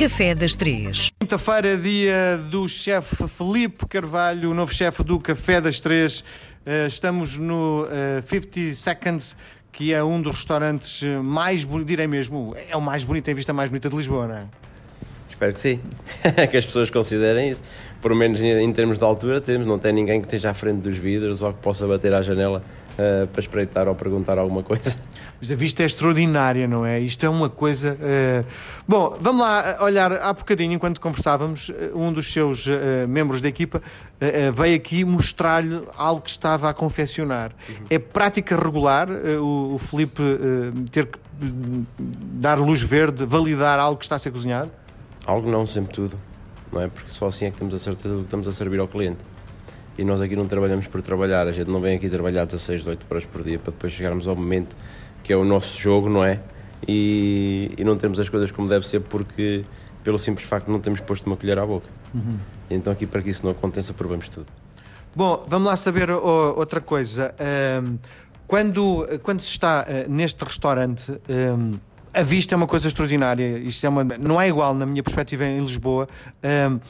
Café das Três. Quinta-feira, dia do chefe Felipe Carvalho, o novo chefe do Café das Três. Uh, estamos no uh, 50 Seconds, que é um dos restaurantes mais, direi mesmo, é o mais bonito, tem vista mais bonita de Lisboa, não é? Espero que sim, que as pessoas considerem isso. Por menos em termos de altura, temos, não tem ninguém que esteja à frente dos vidros ou que possa bater à janela uh, para espreitar ou perguntar alguma coisa. Mas a vista é extraordinária, não é? Isto é uma coisa. Uh... Bom, vamos lá olhar. Há bocadinho, enquanto conversávamos, um dos seus uh, membros da equipa veio aqui mostrar-lhe algo que estava a confeccionar. Uhum. É prática regular o, o Felipe ter que dar luz verde, validar algo que está a ser cozinhado? Algo não, sempre tudo. Não é? Porque só assim é que temos a certeza do que estamos a servir ao cliente. E nós aqui não trabalhamos por trabalhar, a gente não vem aqui trabalhar 16, 18 horas por dia para depois chegarmos ao momento que é o nosso jogo, não é? E, e não temos as coisas como deve ser porque, pelo simples facto não termos posto uma colher à boca. Uhum. Então, aqui para que isso não aconteça, provamos tudo. Bom, vamos lá saber oh, outra coisa. Um, quando, quando se está uh, neste restaurante. Um, a vista é uma coisa extraordinária. Isto é uma, não é igual na minha perspectiva em Lisboa. Um,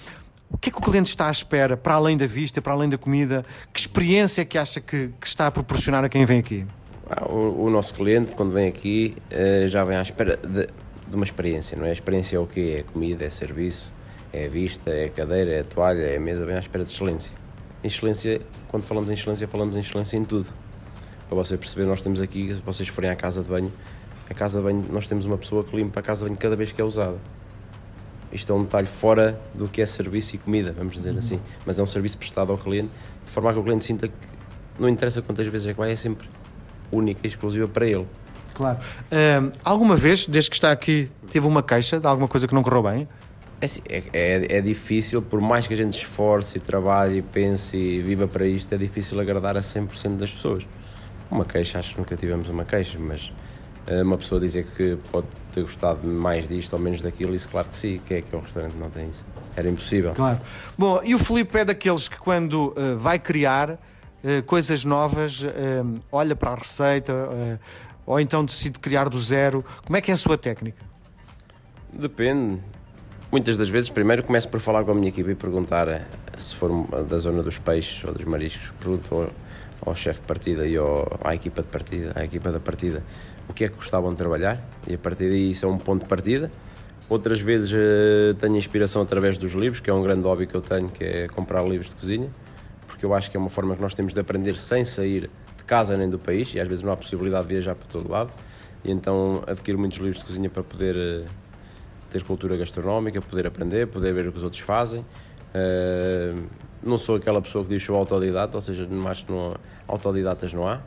o que é que o cliente está à espera, para além da vista, para além da comida? Que experiência é que acha que, que está a proporcionar a quem vem aqui? Ah, o, o, nosso cliente, quando vem aqui, uh, já vem à espera de, de, uma experiência, não é? A experiência é o quê? É comida, é serviço, é vista, é cadeira, é toalha, é mesa, vem à espera de excelência. Excelência, quando falamos em excelência, falamos em excelência em tudo. Para você perceber, nós temos aqui, se vocês forem à casa de banho, a casa de banho, nós temos uma pessoa que limpa a casa de banho cada vez que é usada. Isto é um detalhe fora do que é serviço e comida, vamos dizer uhum. assim. Mas é um serviço prestado ao cliente, de forma a que o cliente sinta que não interessa quantas vezes é que vai, é sempre única e exclusiva para ele. Claro. Um, alguma vez, desde que está aqui, teve uma queixa de alguma coisa que não correu bem? É, assim, é, é, é, difícil, por mais que a gente esforce trabalhe e pense e viva para isto, é difícil agradar a 100% das pessoas. Uma queixa, acho que nunca tivemos uma queixa, mas uma pessoa dizer que pode ter gostado mais disto ou menos daquilo, isso claro que sim, que é que o restaurante não tem isso. Era impossível. Claro. Bom, e o Filipe é daqueles que quando uh, vai criar uh, coisas novas, uh, olha para a receita ou então decide criar do zero. Como é que é a sua técnica? Depende. Muitas das vezes, primeiro começo por falar com a minha equipe e perguntar se for da zona dos peixes ou dos mariscos, pergunto ao chefe de partida e ao, à equipa de partida, à equipa da partida, o que é que gostavam de trabalhar e a partir daí isso é um ponto de partida. Outras vezes uh, tenho inspiração através dos livros, que é um grande hobby que eu tenho, que é comprar livros de cozinha, porque eu acho que é uma forma que nós temos de aprender sem sair de casa nem do país e às vezes não há possibilidade de viajar para todo lado. E então adquiro muitos livros de cozinha para poder uh, ter cultura gastronómica, poder aprender, poder ver o que os outros fazem. Uh, não sou aquela pessoa que diz sou autodidata, ou seja, acho que não, autodidatas não há,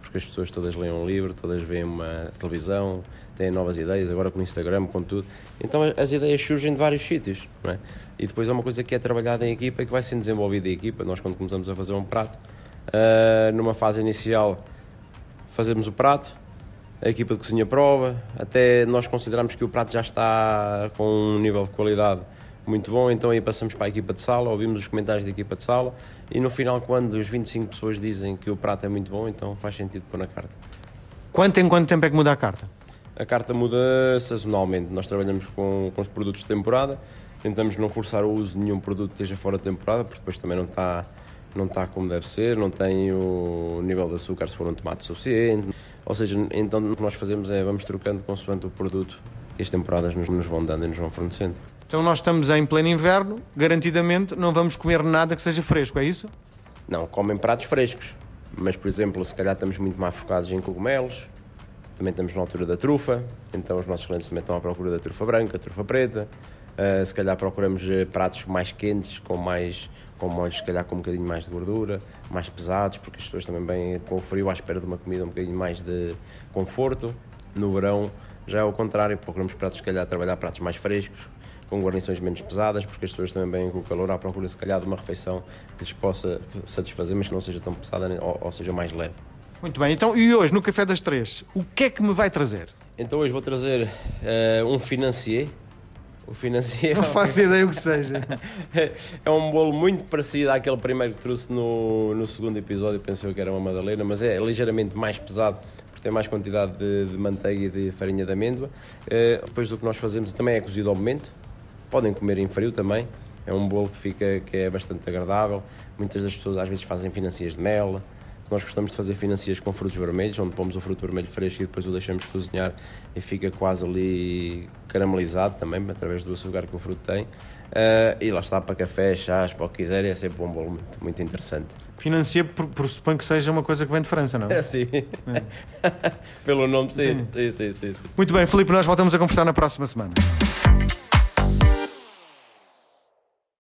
porque as pessoas todas leem um livro, todas veem uma televisão, têm novas ideias, agora com o Instagram, com tudo. Então as ideias surgem de vários sítios, é? E depois é uma coisa que é trabalhada em equipa e que vai sendo desenvolvida em equipa. Nós, quando começamos a fazer um prato, uh, numa fase inicial, fazemos o prato, a equipa de cozinha prova, até nós consideramos que o prato já está com um nível de qualidade muito bom, então aí passamos para a equipa de sala, ouvimos os comentários da equipa de sala e no final, quando os 25 pessoas dizem que o prato é muito bom, então faz sentido pôr na carta. Quanto em quanto tempo é que muda a carta? A carta muda sazonalmente. Nós trabalhamos com, com os produtos de temporada, tentamos não forçar o uso de nenhum produto que esteja fora de temporada, porque depois também não está, não está como deve ser, não tem o nível de açúcar se for um tomate suficiente. Ou seja, então o que nós fazemos é vamos trocando consoante o produto que as temporadas nos, nos vão dando e nos vão fornecendo. Então nós estamos em pleno inverno, garantidamente não vamos comer nada que seja fresco, é isso? Não, comem pratos frescos. Mas, por exemplo, se calhar estamos muito mais focados em cogumelos, também estamos na altura da trufa, então os nossos clientes também estão à procura da trufa branca, trufa preta. Uh, se calhar procuramos eh, pratos mais quentes, com mais com molhos, se calhar com um bocadinho mais de gordura, mais pesados, porque as pessoas também vêm com o frio à espera de uma comida um bocadinho mais de conforto. No verão já é o contrário, procuramos pratos, se calhar, trabalhar pratos mais frescos, com guarnições menos pesadas, porque as pessoas também vêm com o calor à procura, se calhar, de uma refeição que lhes possa satisfazer, mas que não seja tão pesada ou, ou seja mais leve. Muito bem, então e hoje no Café das Três, o que é que me vai trazer? Então hoje vou trazer uh, um financier. O financier. Não faço ideia o que seja. é um bolo muito parecido àquele primeiro que trouxe no, no segundo episódio, pensou que era uma madalena, mas é ligeiramente mais pesado porque tem mais quantidade de, de manteiga e de farinha de amêndoa. Uh, depois do que nós fazemos também é cozido ao momento, Podem comer em frio também. É um bolo que fica que é bastante agradável. Muitas das pessoas às vezes fazem financias de mel. Nós gostamos de fazer financias com frutos vermelhos, onde pomos o fruto vermelho fresco e depois o deixamos cozinhar e fica quase ali caramelizado também, através do açúcar que o fruto tem. Uh, e lá está para café, chás, para o que quiserem, é sempre um bolo muito, muito interessante. Financia, suponho que seja uma coisa que vem de França, não é? sim. É. Pelo nome, sim. Sim. Sim, sim, sim. Muito bem, Filipe, nós voltamos a conversar na próxima semana.